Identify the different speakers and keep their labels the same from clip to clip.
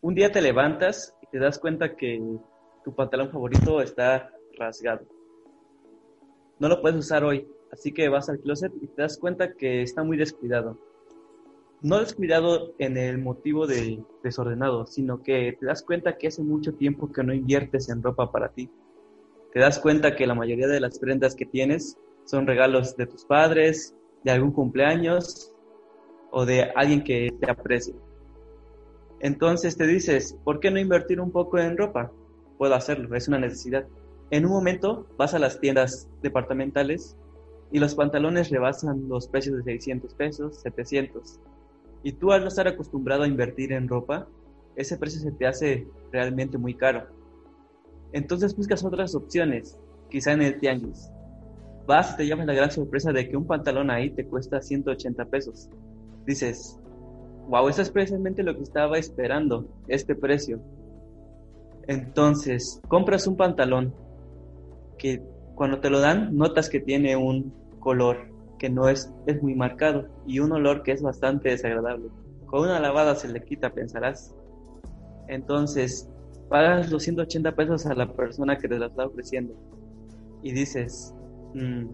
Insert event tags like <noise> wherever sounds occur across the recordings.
Speaker 1: un día te levantas y te das cuenta que tu pantalón favorito está rasgado. No lo puedes usar hoy, así que vas al closet y te das cuenta que está muy descuidado. No descuidado en el motivo de desordenado, sino que te das cuenta que hace mucho tiempo que no inviertes en ropa para ti. Te das cuenta que la mayoría de las prendas que tienes son regalos de tus padres, de algún cumpleaños o de alguien que te aprecie. Entonces te dices, ¿por qué no invertir un poco en ropa? Puedo hacerlo, es una necesidad. En un momento vas a las tiendas departamentales y los pantalones rebasan los precios de 600 pesos, 700. Y tú al no estar acostumbrado a invertir en ropa, ese precio se te hace realmente muy caro. Entonces buscas otras opciones, quizá en el tianguis. Vas y te llamas la gran sorpresa de que un pantalón ahí te cuesta 180 pesos. Dices, wow, eso es precisamente lo que estaba esperando, este precio. Entonces, compras un pantalón que cuando te lo dan notas que tiene un color que no es, es muy marcado y un olor que es bastante desagradable. Con una lavada se le quita, pensarás. Entonces, pagas los 180 pesos a la persona que te lo está ofreciendo y dices, mm,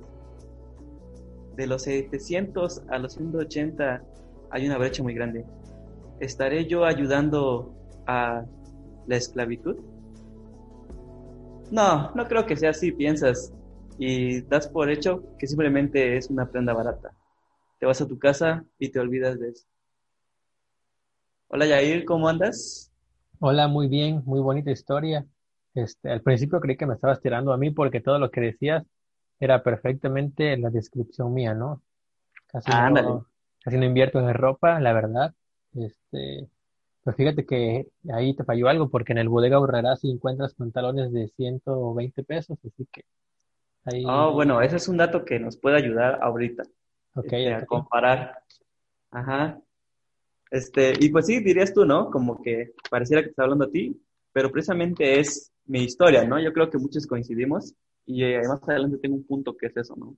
Speaker 1: de los 700 a los 180 hay una brecha muy grande. ¿Estaré yo ayudando a la esclavitud? No, no creo que sea así, piensas y das por hecho que simplemente es una prenda barata. Te vas a tu casa y te olvidas de eso. Hola Yair, ¿cómo andas?
Speaker 2: Hola, muy bien, muy bonita historia. Este, al principio creí que me estabas tirando a mí porque todo lo que decías era perfectamente la descripción mía, ¿no? Casi no, casi no invierto en ropa, la verdad. Este, pues fíjate que ahí te falló algo, porque en el bodega ahorrarás si encuentras pantalones de 120 pesos, así que
Speaker 1: ahí... Ah, bueno, ese es un dato que nos puede ayudar ahorita.
Speaker 2: Ok,
Speaker 1: este, a comparar. Ajá. Este, y pues sí, dirías tú, ¿no? Como que pareciera que está hablando a ti, pero precisamente es mi historia, ¿no? Yo creo que muchos coincidimos y eh, más adelante tengo un punto que es eso, ¿no?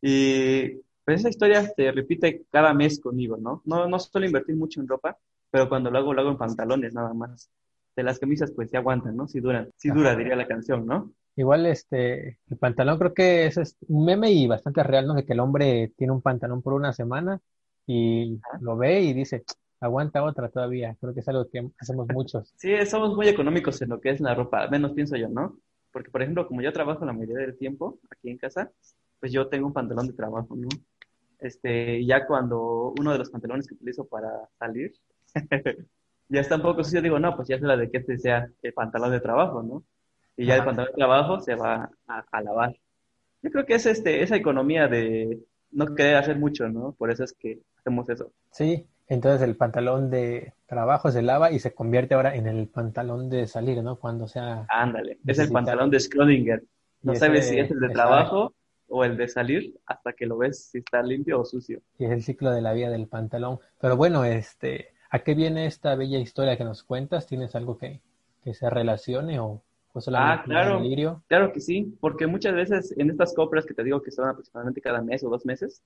Speaker 1: Y pues esa historia se repite cada mes conmigo, ¿no? No, no suelo invertir mucho en ropa, pero cuando lo hago, lo hago en pantalones nada más. De las camisas, pues sí aguantan, ¿no? Sí duran, sí dura, diría la canción, ¿no?
Speaker 2: Igual, este, el pantalón creo que es un meme y bastante real, ¿no? De que el hombre tiene un pantalón por una semana y lo ve y dice, aguanta otra todavía. Creo que es algo que hacemos muchos.
Speaker 1: Sí, somos muy económicos en lo que es la ropa, al menos pienso yo, ¿no? Porque, por ejemplo, como yo trabajo la mayoría del tiempo aquí en casa, pues yo tengo un pantalón de trabajo, ¿no? Este, ya cuando uno de los pantalones que utilizo para salir <laughs> ya está un poco sucio, digo, no, pues ya es la de que este sea el pantalón de trabajo, ¿no? Y ya el pantalón de trabajo se va a, lavar. Yo creo que es este, esa economía de no querer hacer mucho, ¿no? Por eso es que hacemos eso.
Speaker 2: Sí, entonces el pantalón de trabajo se lava y se convierte ahora en el pantalón de salir, ¿no? Cuando sea...
Speaker 1: Ándale, es el pantalón de Schrödinger. No sabes si es el de trabajo o el de salir hasta que lo ves si está limpio o sucio.
Speaker 2: Y es el ciclo de la vida del pantalón. Pero bueno, este, ¿a qué viene esta bella historia que nos cuentas? ¿Tienes algo que, que se relacione o,
Speaker 1: solamente ah, claro, delirio? Claro que sí, porque muchas veces en estas compras que te digo que son aproximadamente cada mes o dos meses,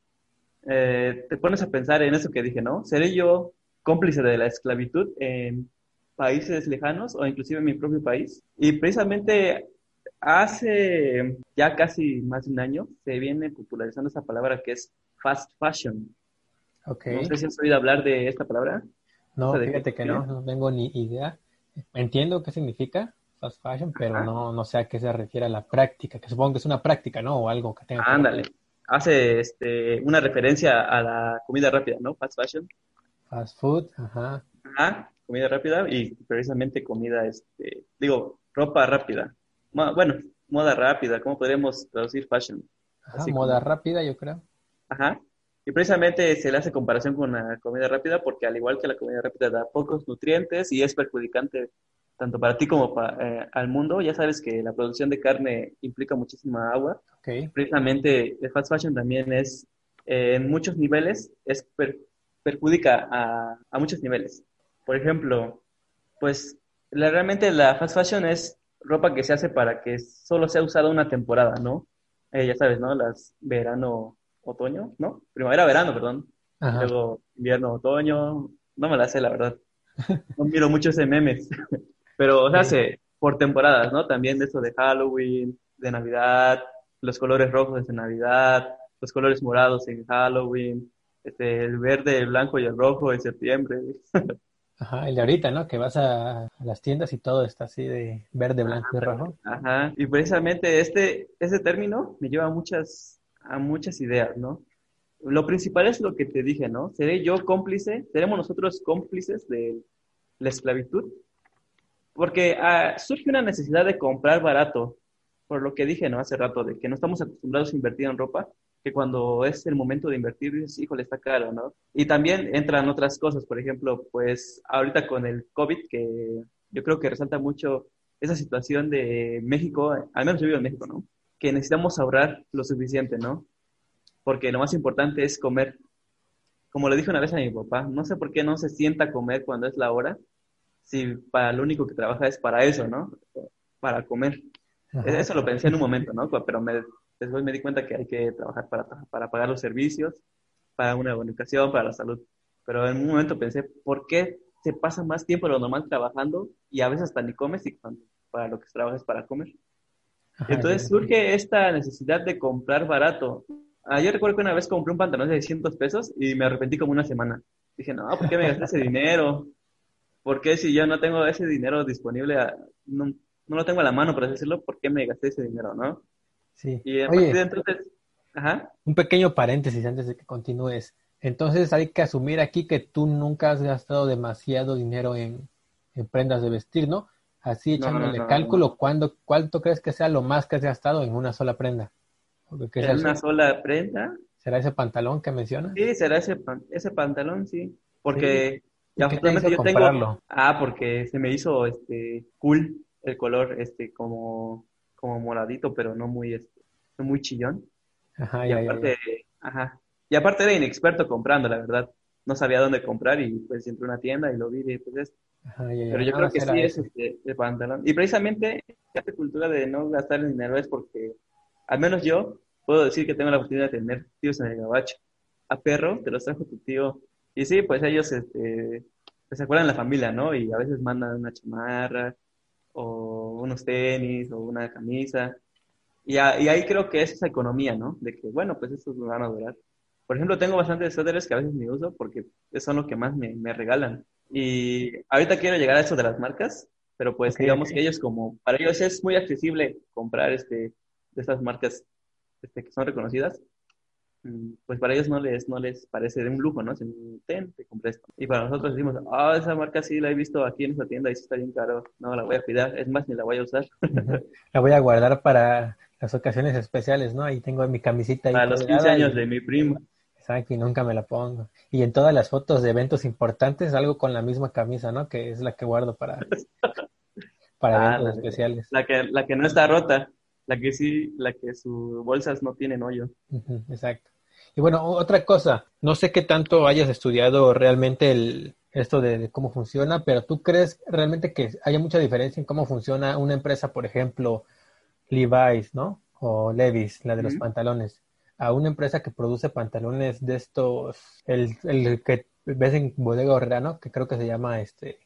Speaker 1: eh, te pones a pensar en eso que dije, ¿no? ¿Seré yo cómplice de la esclavitud en países lejanos o inclusive en mi propio país? Y precisamente Hace ya casi más de un año se viene popularizando esa palabra que es fast fashion.
Speaker 2: Okay.
Speaker 1: No sé si has oído hablar de esta palabra.
Speaker 2: No, fíjate que no, no tengo ni idea. Entiendo qué significa fast fashion, pero no, no sé a qué se refiere a la práctica, que supongo que es una práctica, ¿no? O algo que tenga
Speaker 1: Ándale. Hace este, una referencia a la comida rápida, ¿no? Fast fashion.
Speaker 2: Fast food, ajá.
Speaker 1: Ajá, comida rápida y precisamente comida, este, digo, ropa rápida bueno, moda rápida, ¿cómo podríamos traducir fashion?
Speaker 2: Ajá, moda rápida, yo creo.
Speaker 1: Ajá. Y precisamente se le hace comparación con la comida rápida porque al igual que la comida rápida da pocos nutrientes y es perjudicante tanto para ti como para, eh, al mundo. Ya sabes que la producción de carne implica muchísima agua.
Speaker 2: Okay.
Speaker 1: Precisamente el fast fashion también es, eh, en muchos niveles, es perjudica a, a, muchos niveles. Por ejemplo, pues realmente la fast fashion es ropa que se hace para que solo sea usada una temporada, ¿no? Eh, ya sabes, ¿no? Las verano, otoño, ¿no? Primavera, verano, perdón. Luego invierno, otoño. No me la sé, la verdad. no miro muchos memes, <laughs> pero o sea, se, por temporadas, ¿no? También de eso de Halloween, de Navidad, los colores rojos de Navidad, los colores morados en Halloween, este, el verde, el blanco y el rojo en septiembre. <laughs>
Speaker 2: Ajá, el de ahorita, ¿no? Que vas a, las tiendas y todo está así de verde, blanco y rojo.
Speaker 1: Ajá, y precisamente este, ese término me lleva a muchas, a muchas ideas, ¿no? Lo principal es lo que te dije, ¿no? ¿Seré yo cómplice? ¿Seremos nosotros cómplices de la esclavitud? Porque ah, surge una necesidad de comprar barato, por lo que dije, ¿no? Hace rato, de que no estamos acostumbrados a invertir en ropa, que cuando es el momento de invertir dices, híjole, está caro, ¿no? Y también entran otras cosas, por ejemplo, pues ahorita con el COVID, que yo creo que resalta mucho esa situación de México, al menos yo vivo en México, ¿no? Que necesitamos ahorrar lo suficiente, ¿no? Porque lo más importante es comer. Como le dije una vez a mi papá, no sé por qué no se sienta a comer cuando es la hora, si para lo único que trabaja es para eso, ¿no? Para comer. Eso lo pensé en un <laughs> momento, ¿no? Pero me Después me di cuenta que hay que trabajar para, para pagar los servicios, para una buena educación, para la salud. Pero en un momento pensé, ¿por qué se pasa más tiempo de lo normal trabajando y a veces hasta ni comes y cuando para lo que trabajas para comer? Entonces surge esta necesidad de comprar barato. Ah, yo recuerdo que una vez compré un pantalón de 600 pesos y me arrepentí como una semana. Dije, no, ¿por qué me gasté ese dinero? ¿Por qué si yo no tengo ese dinero disponible, no, no lo tengo a la mano, por decirlo, ¿por qué me gasté ese dinero, no?
Speaker 2: Sí. Y entonces, un pequeño paréntesis antes de que continúes. Entonces hay que asumir aquí que tú nunca has gastado demasiado dinero en, prendas de vestir, ¿no? Así echándole cálculo, ¿cuándo, ¿cuánto crees que sea lo más que has gastado en una sola prenda?
Speaker 1: ¿En una sola prenda?
Speaker 2: ¿Será ese pantalón que mencionas?
Speaker 1: Sí, será ese, ese pantalón, sí. Porque ya justamente yo tengo... Ah, porque se me hizo este cool el color, este, como como moradito, pero no muy, este, muy chillón. Ajá, y aparte, Ajá. Y aparte era inexperto comprando, la verdad. No sabía dónde comprar y pues entré a una tienda y lo vi y pues es. Pero yo creo que sí es este, el pantalón. Y precisamente esta cultura de no gastar el dinero es porque, al menos yo, puedo decir que tengo la oportunidad de tener tíos en el gabacho. A perro te los trajo tu tío. Y sí, pues ellos este, pues, se acuerdan de la familia, ¿no? Y a veces mandan una chamarra, o unos tenis o una camisa. Y, ahí creo que es esa economía, ¿no? De que, bueno, pues estos me van a durar. Por ejemplo, tengo bastantes suéteres que a veces me uso porque son lo que más me, me regalan. Y ahorita quiero llegar a eso de las marcas, pero pues digamos que ellos como, para ellos es muy accesible comprar este, de estas marcas este, que son reconocidas pues para ellos no les, no les parece de un lujo, ¿no? Se ten, te compré esto. Y para nosotros decimos, ah, esa marca sí la he visto aquí en esa tienda y sí está bien caro, no la voy a cuidar, es más, ni la voy a usar. <laughs>
Speaker 2: La voy a guardar para las ocasiones especiales, ¿no? Ahí tengo mi camisita. Ahí
Speaker 1: para los 15 años de mi primo.
Speaker 2: Exacto, y nunca me la pongo. Y en todas las fotos de eventos importantes, algo con la misma camisa, ¿no? Que es la que guardo para, <laughs> para ah, eventos especiales.
Speaker 1: La que, la que no está rota, la que sí, la que sus bolsas no tienen hoyo.
Speaker 2: exacto. Y bueno, otra cosa, no sé qué tanto hayas estudiado realmente el, esto de, cómo funciona, pero ¿tú crees realmente que haya mucha diferencia en cómo funciona una empresa, por ejemplo, Levi's, ¿no? O Levi's, la de los pantalones, a una empresa que produce pantalones de estos, el, el que ves en Bodega Horrera, ¿no? Que creo que se llama este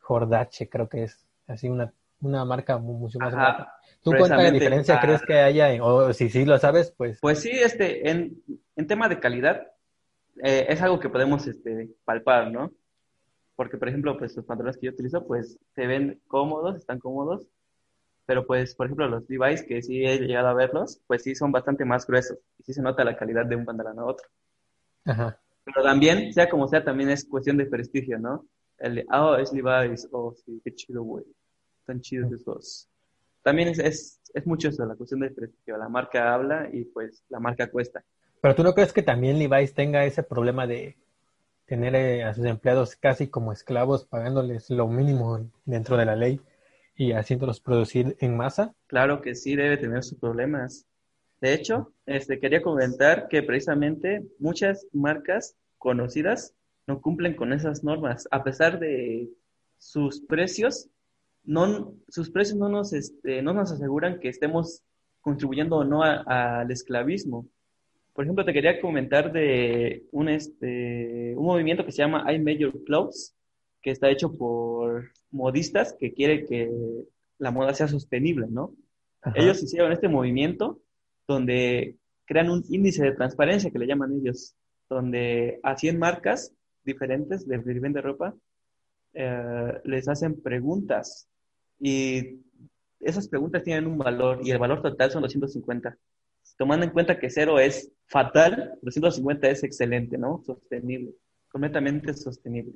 Speaker 2: Jordache, creo que es así una, una marca mucho más grande. ¿Tú cuánta diferencia crees que haya? O si sí lo sabes, pues.
Speaker 1: Pues sí, este, en, en tema de calidad, eh, es algo que podemos este, palpar, ¿no? Porque, por ejemplo, pues los pantalones que yo utilizo, pues se ven cómodos, están cómodos, pero pues, por ejemplo, los Levi's, que sí he llegado a verlos, pues sí son bastante más gruesos y sí se nota la calidad de un pantalón a otro. Ajá. Pero también, sea como sea, también es cuestión de prestigio, ¿no? El de, oh, es Levi's, oh, sí, qué chido, güey. Están chidos esos también es, es, es mucho eso, la cuestión del prestigio. La marca habla y pues la marca cuesta.
Speaker 2: Pero tú no crees que también Levi's tenga ese problema de tener eh, a sus empleados casi como esclavos, pagándoles lo mínimo dentro de la ley y haciéndolos producir en masa?
Speaker 1: Claro que sí, debe tener sus problemas. De hecho, este, quería comentar que precisamente muchas marcas conocidas no cumplen con esas normas, a pesar de sus precios no, sus precios no nos, este, no nos aseguran que estemos contribuyendo o no al esclavismo. Por ejemplo, te quería comentar de un, este, un movimiento que se llama I Major Clothes, que está hecho por modistas que quieren que la moda sea sostenible, ¿no? Ellos hicieron este movimiento donde crean un índice de transparencia que le llaman ellos, donde a 100 marcas diferentes de vende ropa eh, les hacen preguntas y esas preguntas tienen un valor y el valor total son 250. Tomando en cuenta que cero es fatal, 250 es excelente, ¿no? Sostenible, completamente sostenible.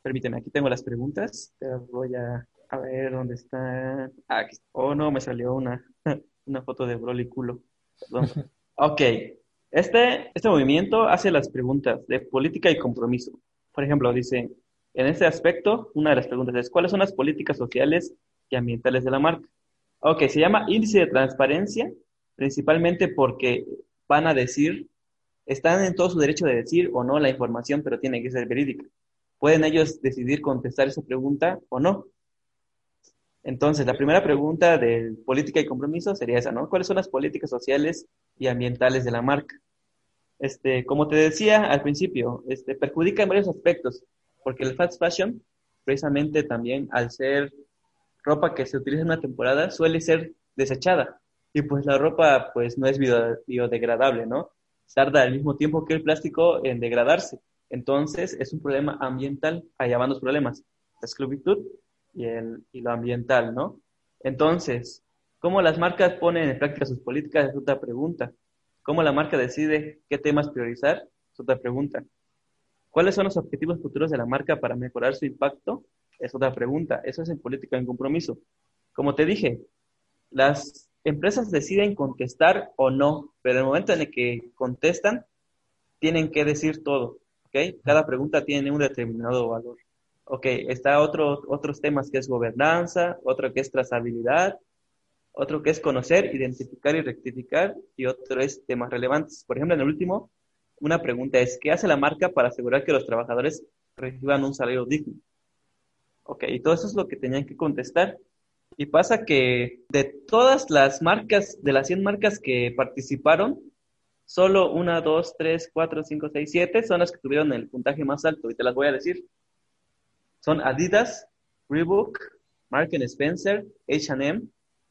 Speaker 1: Permíteme, aquí tengo las preguntas. voy a, ver dónde está. Ah, aquí. Oh, no, me salió una, <laughs> una foto de Broly culo. Perdón. <laughs> Ok. Este, este movimiento hace las preguntas de política y compromiso. Por ejemplo, dice, en este aspecto, una de las preguntas es, ¿cuáles son las políticas sociales y ambientales de la marca? Ok, se llama índice de transparencia, principalmente porque van a decir, están en todo su derecho de decir o no la información, pero tiene que ser verídica. Pueden ellos decidir contestar esa pregunta o no. Entonces, la primera pregunta de política y compromiso sería esa, ¿no? ¿Cuáles son las políticas sociales y ambientales de la marca? Este, como te decía al principio, este, perjudica en varios aspectos, porque el fast fashion, precisamente también al ser ropa que se utiliza en una temporada, suele ser desechada. Y pues la ropa pues no es biodegradable, ¿no? Tarda el mismo tiempo que el plástico en degradarse. Entonces es un problema ambiental, allá van los problemas, la esclavitud y, el, y lo ambiental, ¿no? Entonces, ¿cómo las marcas ponen en práctica sus políticas? Es otra pregunta. ¿Cómo la marca decide qué temas priorizar? Es otra pregunta. ¿Cuáles son los objetivos futuros de la marca para mejorar su impacto? Es otra pregunta. Eso es en política en compromiso. Como te dije, las empresas deciden contestar o no, pero en el momento en el que contestan, tienen que decir todo. ¿ok? Cada pregunta tiene un determinado valor. Ok, está otro, otros temas que es gobernanza, otro que es trazabilidad, otro que es conocer, identificar y rectificar, y otro es temas relevantes. Por ejemplo, en el último, una pregunta es, ¿qué hace la marca para asegurar que los trabajadores reciban un salario digno? Ok, todo eso es lo que tenían que contestar. Y pasa que de todas las marcas, de las 100 marcas que participaron, solo una, dos, tres, cuatro, cinco, seis, siete son las que tuvieron el puntaje más alto y te las voy a decir. Son Adidas, Reebok, Mark Spencer, H&M,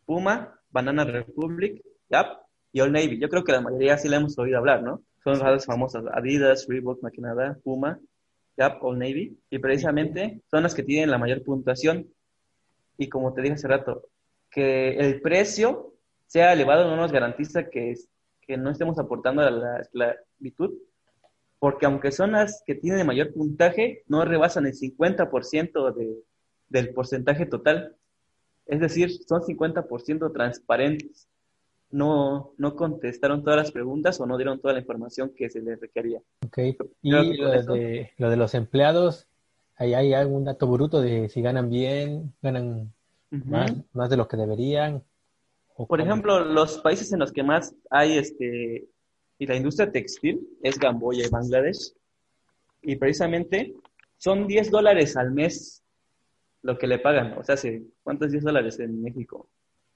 Speaker 1: Puma, Banana Republic, Gap y Old Navy. Yo creo que la mayoría sí la hemos oído hablar, ¿no? Son las famosas Adidas, Reebok, Maquinada, Puma, Gap, Old Navy y precisamente son las que tienen la mayor puntuación. Y como te dije hace rato, que el precio sea elevado no nos garantiza que que no estemos aportando a la esclavitud, porque aunque son las que tienen el mayor puntaje, no rebasan el 50% de, del porcentaje total. Es decir, son 50% transparentes. No, no contestaron todas las preguntas o no dieron toda la información que se les requería.
Speaker 2: Ok, y lo de, lo de, los empleados, ¿hay, ¿hay algún dato bruto de si ganan bien, ganan más, más de lo que deberían?
Speaker 1: Por ejemplo, los países en los que más hay este y la industria textil es Gamboya y Bangladesh. Y precisamente son 10 dólares al mes lo que le pagan. O sea, ¿cuánto es 10 dólares en México?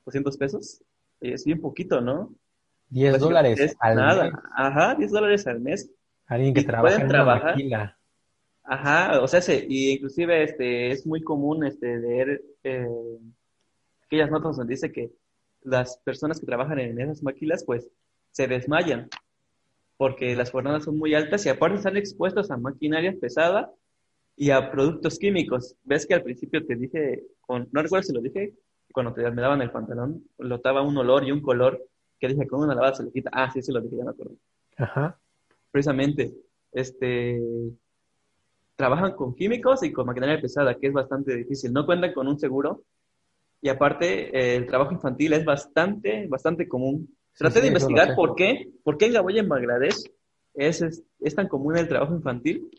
Speaker 1: ¿200 pesos? Es bien poquito, ¿no?
Speaker 2: 10 pues, dólares
Speaker 1: al nada. mes. Ajá, 10 dólares al mes.
Speaker 2: Alguien que trabaja en trabajar. Una
Speaker 1: Ajá, o sea, y inclusive este, es muy común este, leer eh, aquellas notas donde dice que las personas que trabajan en esas maquilas, pues se desmayan porque las jornadas son muy altas y aparte están expuestos a maquinaria pesada y a productos químicos. Ves que al principio te dije, con, no recuerdo si lo dije, cuando te, me daban el pantalón, lotaba un olor y un color que dije, con una lavada se le quita. Ah, sí, sí lo dije, ya me acuerdo.
Speaker 2: Ajá.
Speaker 1: Precisamente, este, trabajan con químicos y con maquinaria pesada, que es bastante difícil. No cuentan con un seguro y aparte, eh, el trabajo infantil es bastante, bastante común. Traté de investigar por qué, por qué en Gaboya, en Bangladesh, es, es, tan común el trabajo infantil,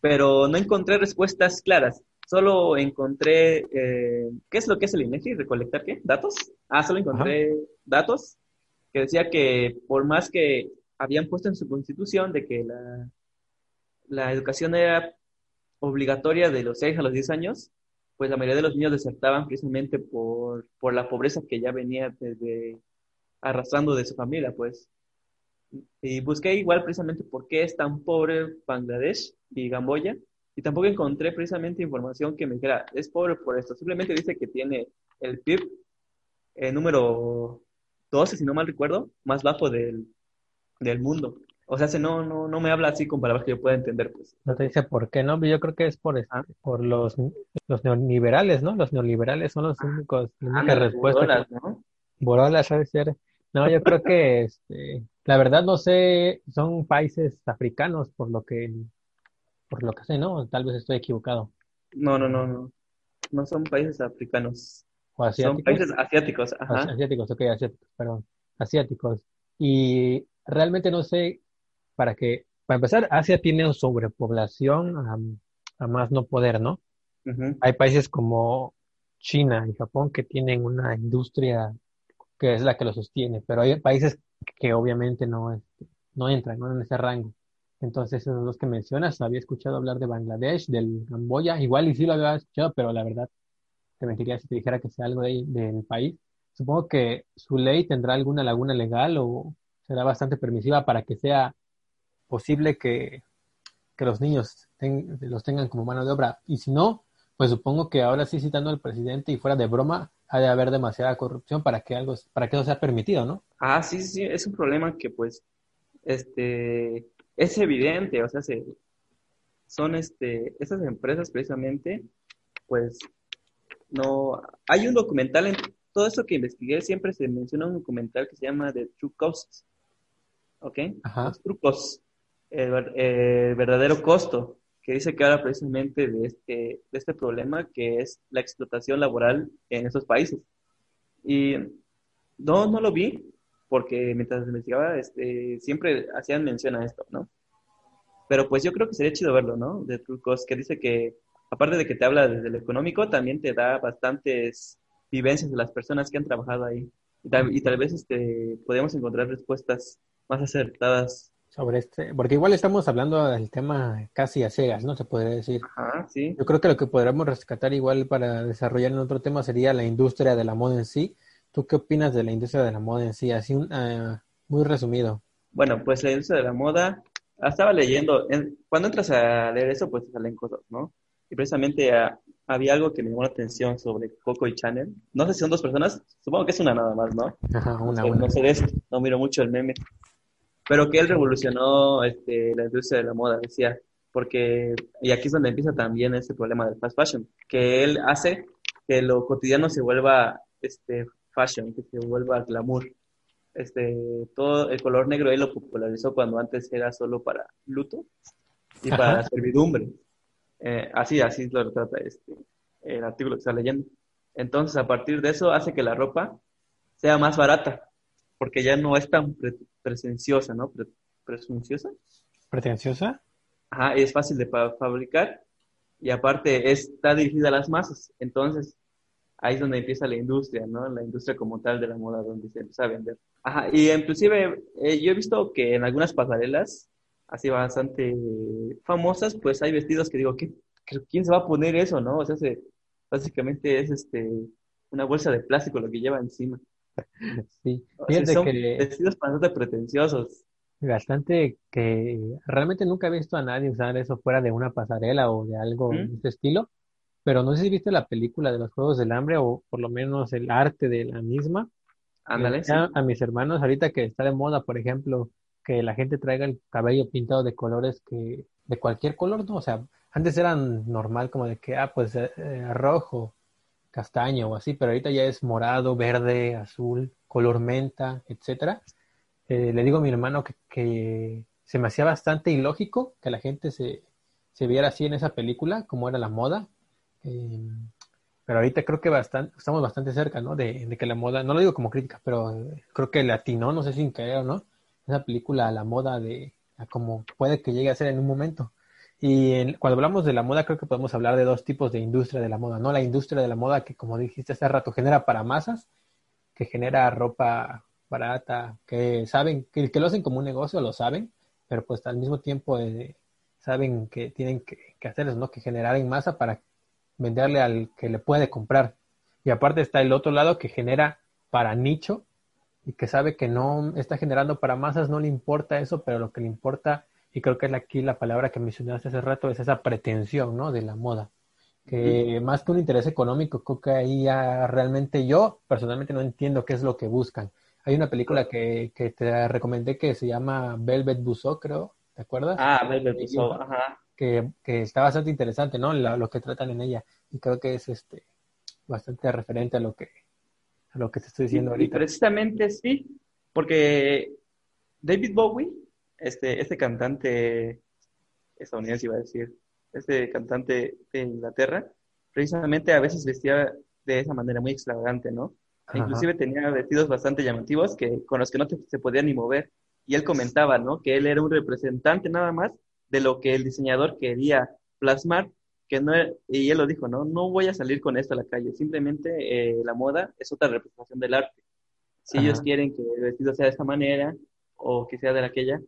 Speaker 1: pero no encontré respuestas claras. Solo encontré, eh, ¿qué es lo que es el INEGI? ¿Recolectar qué? ¿Datos? Ah, solo encontré datos que decía que por más que habían puesto en su constitución de que la, la educación era obligatoria de los 6 a los 10 años, pues la mayoría de los niños desertaban precisamente por, por la pobreza que ya venía desde arrastrando de su familia, pues. Y busqué igual precisamente por qué es tan pobre Bangladesh y Gamboya, Y tampoco encontré precisamente información que me dijera, es pobre por esto. Simplemente dice que tiene el PIB el número 12, si no mal recuerdo, más bajo del, del mundo. O sea, no, no, no me habla así con palabras que yo pueda entender. Pues.
Speaker 2: No te dice por qué, ¿no? Yo creo que es por, este, por los, los neoliberales, ¿no? Los neoliberales son los ah, únicos, la única respuesta. ¿no? Borolas, sabe ser. No, yo creo que, este, la verdad no sé, son países africanos por lo que, por lo que sé, ¿no? Tal vez estoy equivocado.
Speaker 1: No, no, no, no. No son países africanos. ¿O asiáticos? Son países asiáticos, ajá.
Speaker 2: Asiáticos, ok, asiáticos, perdón. Asiáticos. Y realmente no sé para que, para empezar, Asia tiene una sobrepoblación a, más no poder, ¿no? Hay países como China y Japón que tienen una industria que es la que lo sostiene, pero hay países que obviamente no, este, no entran ¿no? en ese rango. Entonces, esos dos que mencionas, había escuchado hablar de Bangladesh, del Camboya, igual y sí lo había escuchado, pero la verdad, te mentiría si te dijera que sea algo de, del país. Supongo que su ley tendrá alguna laguna legal o será bastante permisiva para que sea posible que, los niños los tengan como mano de obra. Y si no, pues supongo que ahora sí citando al presidente y fuera de broma, ha de haber demasiada corrupción para que algo, para que eso sea permitido, ¿no?
Speaker 1: Ah, sí, sí, es un problema que pues, este, es evidente, o sea, se, son este, esas empresas precisamente, pues, no, hay un documental en todo esto que investigué, siempre se menciona un documental que se llama The True Costs, ¿ok? Los trucos el, verdadero costo, que dice que habla precisamente de este, de este problema que es la explotación laboral en esos países. Y no, no lo vi, porque mientras investigaba, este, siempre hacían mención a esto, ¿no? Pero pues yo creo que sería chido verlo, ¿no? De trucos, que dice que, aparte de que te habla desde lo económico, también te da bastantes vivencias de las personas que han trabajado ahí. Y tal, y tal vez este, podemos encontrar respuestas más acertadas
Speaker 2: sobre este, porque igual estamos hablando del tema casi a cegas, ¿no? Se podría decir.
Speaker 1: Ajá, sí.
Speaker 2: Yo creo que lo que podríamos rescatar igual para desarrollar en otro tema sería la industria de la moda en sí. ¿Tú qué opinas de la industria de la moda en sí? Así un, uh, muy resumido.
Speaker 1: Bueno, pues la industria de la moda, ah, estaba leyendo, cuando entras a leer eso, pues salen cosas, ¿no? Y precisamente ah, había algo que me llamó la atención sobre Coco y Chanel. No sé si son dos personas, supongo que es una nada más, ¿no?
Speaker 2: Ajá, una,
Speaker 1: No sé de eso, no miro mucho el meme pero que él revolucionó este, la industria de la moda, decía, porque, y aquí es donde empieza también ese problema del fast fashion, que él hace que lo cotidiano se vuelva este, fashion, que se vuelva glamour. Este, todo el color negro él lo popularizó cuando antes era solo para luto y para servidumbre. Eh, así, así lo trata este, el artículo que está leyendo. Entonces, a partir de eso, hace que la ropa sea más barata, porque ya no es tan presenciosa, ¿no? presunciosa.
Speaker 2: ¿Pretenciosa?
Speaker 1: Ajá, es fácil de fabricar y aparte está dirigida a las masas. Entonces, ahí es donde empieza la industria, ¿no? La industria como tal de la moda, donde se empieza a vender. Ajá, y inclusive eh, yo he visto que en algunas pasarelas, así bastante famosas, pues hay vestidos que digo, ¿qué, ¿quién se va a poner eso, no? O sea, básicamente es este una bolsa de plástico lo que lleva encima. <laughs>
Speaker 2: Sí,
Speaker 1: fíjate son que vestidos bastante pretenciosos.
Speaker 2: Bastante que realmente nunca he visto a nadie usar eso fuera de una pasarela o de algo de ese estilo, pero no sé si viste la película de los Juegos del Hambre o por lo menos el arte de la misma.
Speaker 1: Ándale.
Speaker 2: A, mis hermanos, ahorita que está de moda, por ejemplo, que la gente traiga el cabello pintado de colores que, de cualquier color, ¿no? O sea, antes eran normal como de que, ah, pues eh, eh, rojo, castaño o así, pero ahorita ya es morado, verde, azul, color menta, etcétera. Eh, le digo a mi hermano que, se me hacía bastante ilógico que la gente se, viera así en esa película, como era la moda. Eh, pero ahorita creo que bastante, estamos bastante cerca, ¿no? De, de, que la moda, no lo digo como crítica, pero creo que latino, no sé si querer o no, esa película, la moda de, como puede que llegue a ser en un momento. Y cuando hablamos de la moda, creo que podemos hablar de dos tipos de industria de la moda, ¿no? La industria de la moda que, como dijiste hace rato, genera para masas, que genera ropa barata, que saben, que, que lo hacen como un negocio, lo saben, pero pues al mismo tiempo eh, saben que tienen que, que hacer eso, ¿no? Que generar en masa para venderle al que le puede comprar. Y aparte está el otro lado que genera para nicho y que sabe que no está generando para masas, no le importa eso, pero lo que le importa y creo que aquí la palabra que mencionaste hace rato es esa pretensión, ¿no? De la moda. Que más que un interés económico, creo que ahí ya realmente yo personalmente no entiendo qué es lo que buscan. Hay una película que, que te recomendé que se llama Velvet Buzzsaw, creo, ¿te acuerdas?
Speaker 1: Ah, Velvet Buzzsaw, ajá.
Speaker 2: Que, que, está bastante interesante, ¿no? lo que tratan en ella. Y creo que es este bastante referente a lo que, a lo que te estoy diciendo ahorita.
Speaker 1: Y precisamente sí, porque David Bowie este, este cantante estadounidense, iba a decir, este cantante de Inglaterra, precisamente a veces vestía de esa manera muy extravagante, ¿no? E inclusive tenía vestidos bastante llamativos que, con los que no se podía ni mover. Y él comentaba, ¿no? Que él era un representante nada más de lo que el diseñador quería plasmar, que no, y él lo dijo, ¿no? No voy a salir con esto a la calle, simplemente eh, la moda es otra representación del arte. Si ellos quieren que el vestido sea de esta manera o que sea de aquella,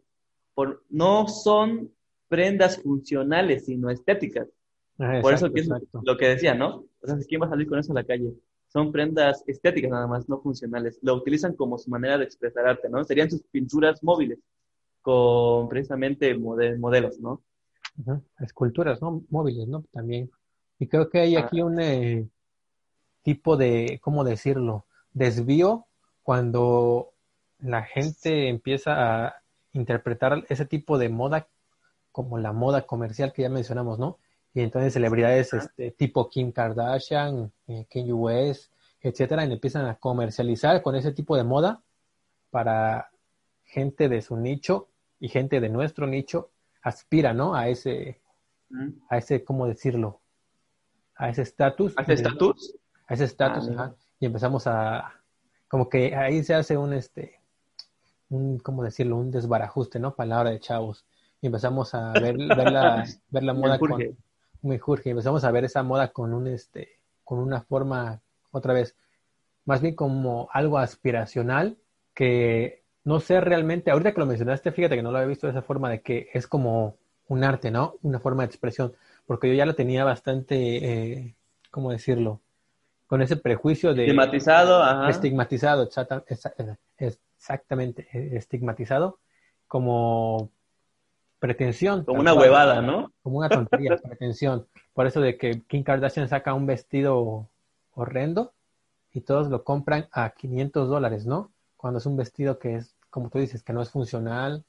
Speaker 1: no son prendas funcionales, sino estéticas. Ah, por eso que es lo que decía, ¿no? O sea, ¿quién va a salir con eso a la calle? Son prendas estéticas nada más, no funcionales. Lo utilizan como su manera de expresar arte, ¿no? Serían sus pinturas móviles, con precisamente modelos, ¿no?
Speaker 2: Esculturas, ¿no? Móviles, ¿no? También. Y creo que hay ah. aquí un eh, tipo de, ¿cómo decirlo? Desvío cuando la gente empieza a interpretar ese tipo de moda como la moda comercial que ya mencionamos, ¿no? Y entonces celebridades este, tipo Kim Kardashian, eh, Kanye West, etcétera, y empiezan a comercializar con ese tipo de moda para gente de su nicho y gente de nuestro nicho aspira, ¿no? A ese, a ese, ¿cómo decirlo? A ese estatus.
Speaker 1: ¿A ese estatus?
Speaker 2: A ese estatus, ah, Y empezamos a, como que ahí se hace un, este, un, ¿cómo decirlo? Un desbarajuste, ¿no? Palabra de chavos. Y empezamos a ver, ver, la, <laughs> ver la moda con... Muy Jorge. Empezamos a ver esa moda con un, este, con una forma, otra vez, más bien como algo aspiracional que no sé realmente, ahorita que lo mencionaste, fíjate que no lo había visto de esa forma de que es como un arte, ¿no? Una forma de expresión, porque yo ya lo tenía bastante, eh, ¿cómo decirlo? Con ese prejuicio de...
Speaker 1: Estigmatizado, ajá.
Speaker 2: Estigmatizado, exactamente e-, estigmatizado como pretensión.
Speaker 1: Como una huevada, ¿no?
Speaker 2: Como una tontería, <laughs> pretensión. Por eso de que Kim Kardashian saca un vestido horrendo y todos lo compran a 500 dólares, ¿no? Cuando es un vestido que es, como tú dices, que no es funcional,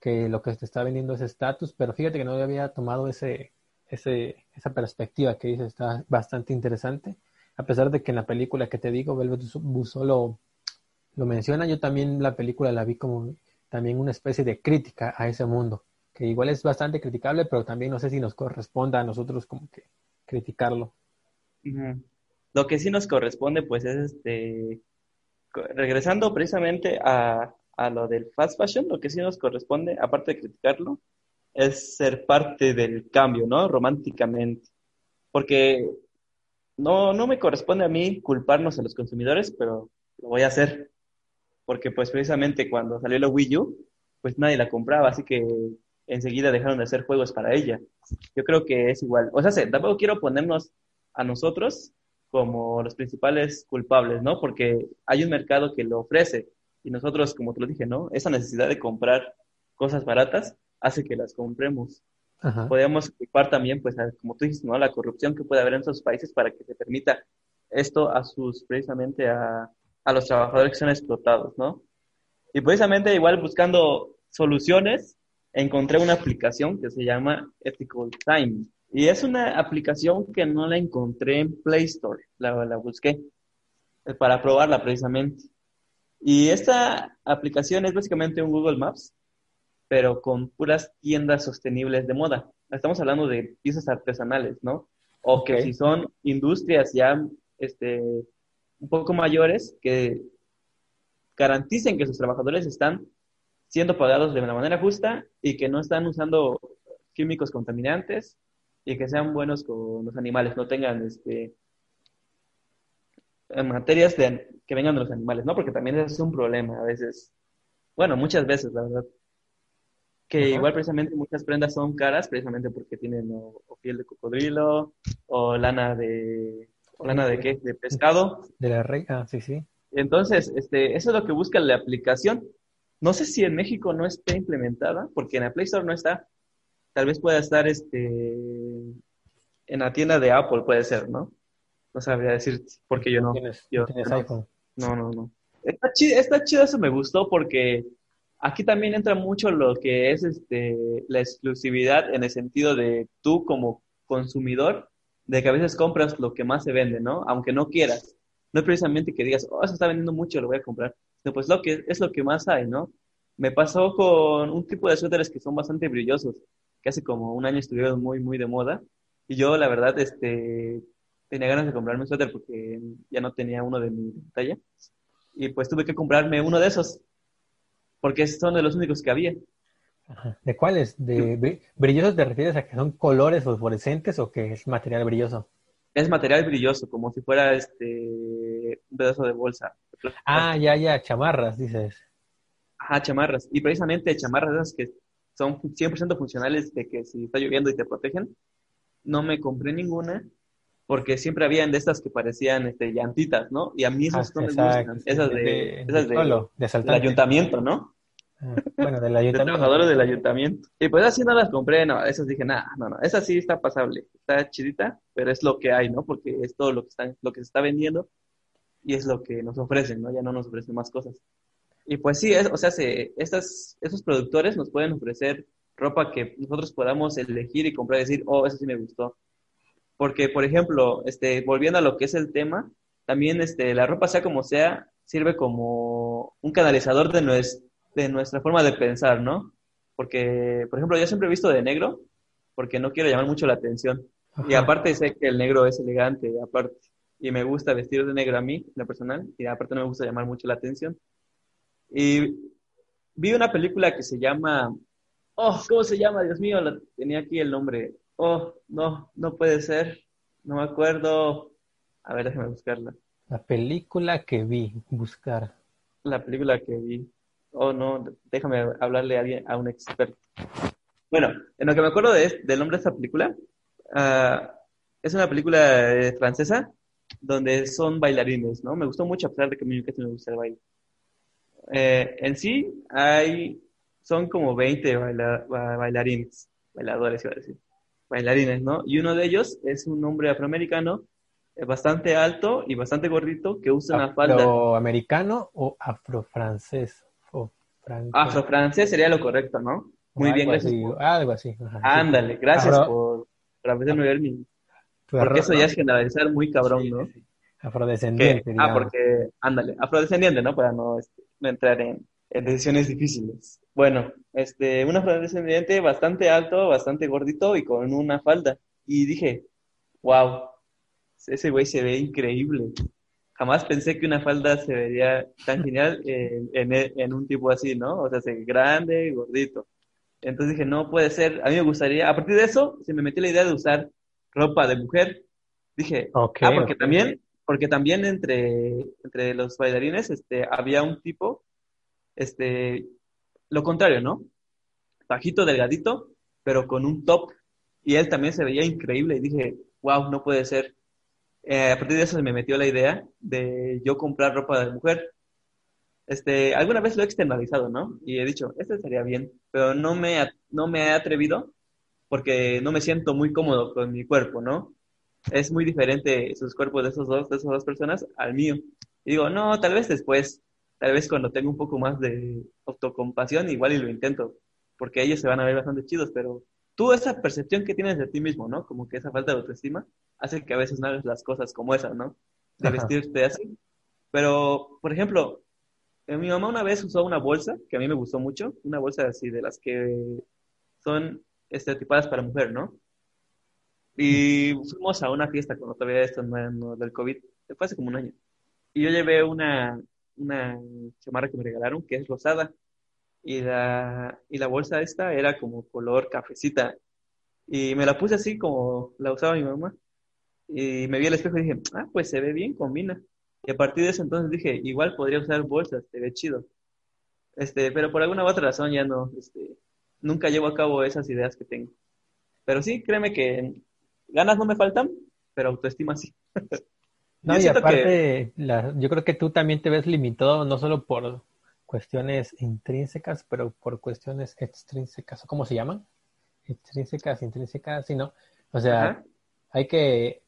Speaker 2: que lo que te está vendiendo es estatus, pero fíjate que no había tomado ese, ese, esa perspectiva que dices, está bastante interesante, a pesar de que en la película que te digo, Velvet Buzzsaw lo menciona, yo también la película la vi como también una especie de crítica a ese mundo, que igual es bastante criticable, pero también no sé si nos corresponda a nosotros como que criticarlo.
Speaker 1: Lo que sí nos corresponde, pues, es este, regresando precisamente a, a lo del fast fashion, lo que sí nos corresponde, aparte de criticarlo, es ser parte del cambio, ¿no? Románticamente. Porque no, no me corresponde a mí culparnos a los consumidores, pero lo voy a hacer porque pues precisamente cuando salió la Wii U, pues nadie la compraba, así que enseguida dejaron de hacer juegos para ella. Yo creo que es igual. O sea, tampoco quiero ponernos a nosotros como los principales culpables, ¿no? Porque hay un mercado que lo ofrece y nosotros, como te lo dije, ¿no? Esa necesidad de comprar cosas baratas hace que las compremos. Podemos culpar también, pues, como tú dices, ¿no? La corrupción que puede haber en esos países para que se permita esto a sus, precisamente a, a los trabajadores que son explotados, ¿no? Y precisamente igual buscando soluciones, encontré una aplicación que se llama Ethical Time. Y es una aplicación que no la encontré en Play Store, la, la busqué eh, para probarla precisamente. Y esta aplicación es básicamente un Google Maps, pero con puras tiendas sostenibles de moda. Estamos hablando de piezas artesanales, ¿no? O que si son industrias ya este, un poco mayores que garanticen que sus trabajadores están siendo pagados de una manera justa y que no están usando químicos contaminantes y que sean buenos con los animales, no tengan este materias de, que vengan de los animales, ¿no? Porque también es un problema a veces, bueno, muchas veces, la verdad, que igual precisamente muchas prendas son caras precisamente porque tienen o piel de cocodrilo o lana de ¿Lana de qué? ¿De pescado?
Speaker 2: De la reina, sí, sí.
Speaker 1: Entonces, este, eso es lo que busca la aplicación. no sé si en México no esté implementada, porque en la Play Store no está. Tal vez pueda estar este en la tienda de Apple, puede ser, ¿no? No sabría decir porque yo no.
Speaker 2: ¿Tienes,
Speaker 1: yo,
Speaker 2: ¿tienes
Speaker 1: no,
Speaker 2: iPhone?
Speaker 1: No, no, no. Está chido, está chido, eso me gustó porque aquí también entra mucho lo que es este la exclusividad en el sentido de tú como consumidor, de que a veces compras lo que más se vende, ¿no? Aunque no quieras. No es precisamente que digas, oh, eso está vendiendo mucho, lo voy a comprar. No, pues lo que es lo que más hay, ¿no? Me pasó con un tipo de suéteres que son bastante brillosos, que hace como un año estuvieron muy, muy de moda. Y yo, la verdad, este, tenía ganas de comprarme un suéter porque ya no tenía uno de mi talla. Y pues tuve que comprarme uno de esos, porque son de los únicos que había.
Speaker 2: Ajá. ¿De cuáles? ¿De brillosos te refieres a que son colores fosforescentes o que es material brilloso?
Speaker 1: Es material brilloso, como si fuera este un pedazo de bolsa.
Speaker 2: Ah, ya, ya, chamarras, dices.
Speaker 1: Ajá, chamarras. Y precisamente chamarras esas que son 100% funcionales de que si está lloviendo y te protegen, no me compré ninguna porque siempre habían de estas que parecían este, llantitas, ¿no? Y a mí esas
Speaker 2: Ah,
Speaker 1: no me gustan. Esas de,
Speaker 2: de-
Speaker 1: esas
Speaker 2: de
Speaker 1: de,
Speaker 2: solo, de
Speaker 1: del ayuntamiento, ¿no?
Speaker 2: Ah, bueno, del <laughs>
Speaker 1: De
Speaker 2: ayuntamiento.
Speaker 1: trabajadores del ayuntamiento. Y pues así no las compré, no, esas dije, nada, no, no, esa sí está pasable, está chidita, pero es lo que hay, ¿no? Porque es todo lo que está, lo que se está vendiendo y es lo que nos ofrecen, ¿no? Ya no nos ofrecen más cosas. Y pues sí, es, o sea, se, estas, esos productores nos pueden ofrecer ropa que nosotros podamos elegir y comprar y decir, oh, eso sí me gustó. Porque, por ejemplo, este, volviendo a lo que es el tema, también este, la ropa, sea como sea, sirve como un canalizador de, nues- de nuestra forma de pensar, ¿no? Porque, por ejemplo, yo siempre he visto de negro porque no quiero llamar mucho la atención. Y aparte sé que el negro es elegante, aparte. Y me gusta vestir de negro a mí, en lo personal, y aparte no me gusta llamar mucho la atención. Y vi una película que se llama, oh, ¿cómo se llama? Dios mío, la- tenía aquí el nombre. Oh, no, no puede ser, no me acuerdo. A ver, déjame buscarla.
Speaker 2: La película que vi, buscar.
Speaker 1: La película que vi. Oh, no, déjame hablarle a alguien, a un experto. Bueno, en lo que me acuerdo de, del nombre de esta película, ah, es una película eh, francesa donde son bailarines, ¿no? Me gustó mucho a pesar de que no me gusta el baile. Eh, en sí hay, son como 20 baila- ba- bailarines, bailadores iba a decir, bailarines, ¿no? Y uno de ellos es un hombre afroamericano, eh, bastante alto y bastante gordito, que usa una falda.
Speaker 2: ¿Afroamericano o afrofrancés? O
Speaker 1: Afrofrancés sería lo correcto, ¿no? Muy bien, gracias.
Speaker 2: así,
Speaker 1: por-
Speaker 2: Algo así. ajá.
Speaker 1: Ándale, gracias
Speaker 2: Afro-
Speaker 1: por, por hacerme ver mi...
Speaker 2: Tu
Speaker 1: Porque eso ya es generalizar muy cabrón,
Speaker 2: Sí,
Speaker 1: ¿no?
Speaker 2: sí, Afrodescendiente,
Speaker 1: ah, porque, ándale, afrodescendiente, ¿no? Para no, este, no entrar en, en decisiones difíciles. Bueno, este, un afrodescendiente bastante alto, bastante gordito y con una falda. Y dije, wow, ese güey se ve increíble. Jamás pensé que una falda se vería tan genial en, en, en un tipo así, ¿no? O sea, se grande, gordito. Entonces dije, no puede ser, a mí me gustaría, a partir de eso se me metió la idea de usar ropa de mujer. Dije, ah, porque también, porque también entre, entre los bailarines, este, había un tipo, este, lo contrario, ¿no? Bajito, delgadito, pero con un top. Y él también se veía increíble y dije, wow, no puede ser. Eh, a partir de eso se me metió la idea de yo comprar ropa de mujer. Este, alguna vez lo he externalizado, ¿no? Y he dicho, esto estaría bien, pero no me, no me he atrevido porque no me siento muy cómodo con mi cuerpo, ¿no? Es muy diferente sus cuerpos de esos dos, de esas dos personas al mío. Y digo, no, tal vez después, tal vez cuando tenga un poco más de autocompasión, igual y lo intento, porque ellos se van a ver bastante chidos, pero tú esa percepción que tienes de ti mismo, ¿no? Como que esa falta de autoestima hace que a veces no hagas las cosas como esa, ¿no? De
Speaker 2: Ajá.
Speaker 1: vestirte así. Pero, por ejemplo, eh, mi mamá una vez usó una bolsa que a mí me gustó mucho, una bolsa así de las que son estereotipadas para mujer, ¿no? Y fuimos a una fiesta cuando todavía esto no no, del COVID, fue hace como un año. Y yo llevé una, una chamarra que me regalaron que es rosada. Y la, y la bolsa esta era como color cafecita. Y me la puse así como la usaba mi mamá. Y me vi al espejo y dije, ah, pues se ve bien, combina. Y a partir de eso entonces dije, igual podría usar bolsas, se ve chido. Este, pero por alguna u otra razón ya no, este, nunca llevo a cabo esas ideas que tengo. Pero sí, créeme que ganas no me faltan, pero autoestima sí.
Speaker 2: No,
Speaker 1: Yo
Speaker 2: y
Speaker 1: que-
Speaker 2: aparte, la- yo creo que tú también te ves limitado no solo por cuestiones intrínsecas, pero por cuestiones extrínsecas, ¿cómo se llaman? Extrínsecas, intrínsecas, sí, ¿no? O sea, hay que,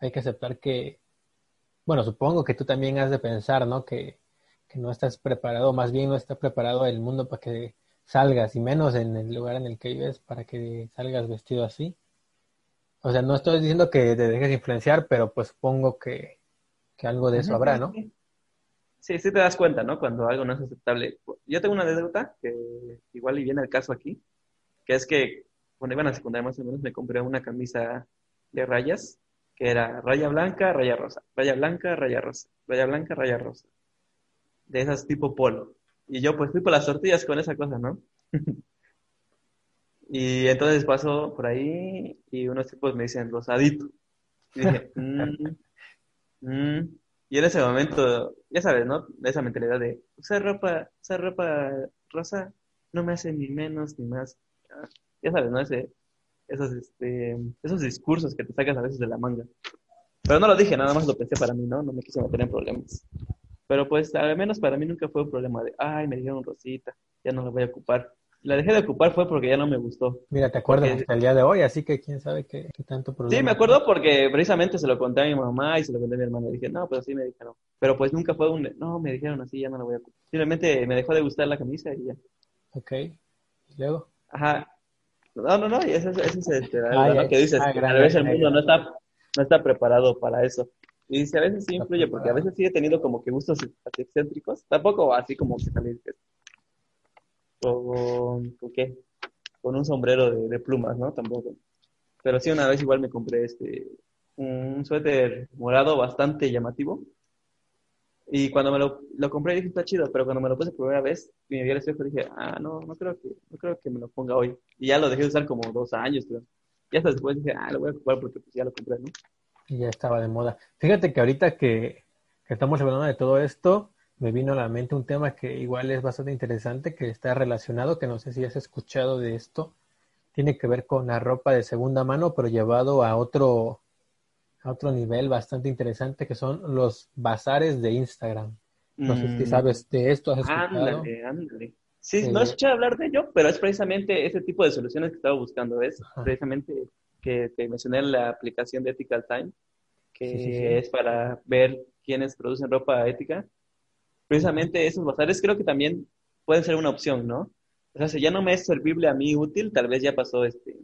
Speaker 2: hay que aceptar que, bueno, supongo que tú también has de pensar, ¿no? Que, que no estás preparado, más bien no está preparado el mundo para que salgas, y menos en el lugar en el que vives, para que salgas vestido así. O sea, no estoy diciendo que te dejes influenciar, pero pues supongo que, que algo de eso habrá, ¿no?
Speaker 1: Sí, sí te das cuenta, ¿no? Cuando algo no es aceptable. Yo tengo una anécdota que igual y viene el caso aquí, que es que cuando iban a secundaria más o menos me compré una camisa de rayas, que era raya blanca, raya rosa, raya blanca, raya rosa, raya blanca, raya rosa. De esas tipo polo. Y yo pues fui por las tortillas con esa cosa, ¿no? <laughs> y entonces paso por ahí y unos tipos me dicen rosadito. Y dije, mmm, <laughs> mmm, y en ese momento, ya sabes, ¿no? Esa mentalidad de usar ropa, usar ropa rosa no me hace ni menos ni más. Ya sabes, ¿no? Ese, esos, este, esos discursos que te sacas a veces de la manga. Pero no lo dije, nada más lo pensé para mí, ¿no? No me quise meter en problemas. Pero pues al menos para mí nunca fue un problema de, ay, me dijeron rosita, ya no la voy a ocupar la dejé de ocupar fue porque ya no me gustó.
Speaker 2: Mira, te acuerdas hasta el día de hoy, así que quién sabe qué, tanto problema.
Speaker 1: Sí, me acuerdo porque precisamente se lo conté a mi mamá y se lo conté a mi hermano. Y dije, no, pues sí me dijeron. Pero pues nunca fue un, no, me dijeron así, ya no la voy a ocupar. Simplemente me dejó de gustar la camisa y ya.
Speaker 2: Ok. ¿Y luego?
Speaker 1: Ajá. No, no, no, y eso, es este, lo que dices. a veces el mundo no está, no está preparado para eso. Y dice, a veces sí influye, porque a veces sí he tenido como que gustos excéntricos. Tampoco así como que también con, ¿con qué? Con un sombrero de, plumas, ¿no? Tampoco. Pero sí, una vez igual me compré este, un suéter morado bastante llamativo. Y cuando me lo, lo compré dije, está chido, pero cuando me lo puse por primera vez y me vi al espejo dije, ah, no, no creo que, no creo que me lo ponga hoy. Y ya lo dejé de usar como dos años, pero Y después dije, ah, lo voy a ocupar porque pues ya lo compré, ¿no?
Speaker 2: Y ya estaba de moda. Fíjate que ahorita que, que estamos hablando de todo esto, me vino a la mente un tema que igual es bastante interesante, que está relacionado, que no sé si has escuchado de esto. Tiene que ver con la ropa de segunda mano, pero llevado a otro, a otro nivel bastante interesante, que son los bazares de Instagram. No sé si mm. sabes de esto, has escuchado.
Speaker 1: Ándale, ándale. Sí, no he escuchado hablar de ello, pero es precisamente ese tipo de soluciones que estaba buscando. Es precisamente que te mencioné en la aplicación de Ethical Time, que es para ver quiénes producen ropa ética precisamente esos bazares creo que también pueden ser una opción, ¿no? O sea, si ya no me es servible a mí útil, tal vez ya pasó este